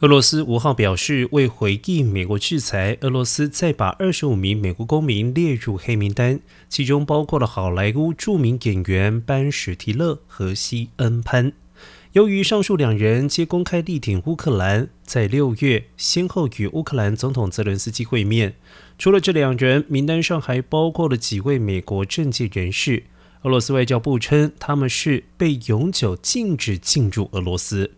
俄罗斯五号表示，为回应美国制裁，俄罗斯再把二十五名美国公民列入黑名单，其中包括了好莱坞著名演员班·史提勒和西恩·潘。由于上述两人皆公开力挺乌克兰，在六月先后与乌克兰总统泽伦斯基会面。除了这两人，名单上还包括了几位美国政界人士。俄罗斯外交部称，他们是被永久禁止进入俄罗斯。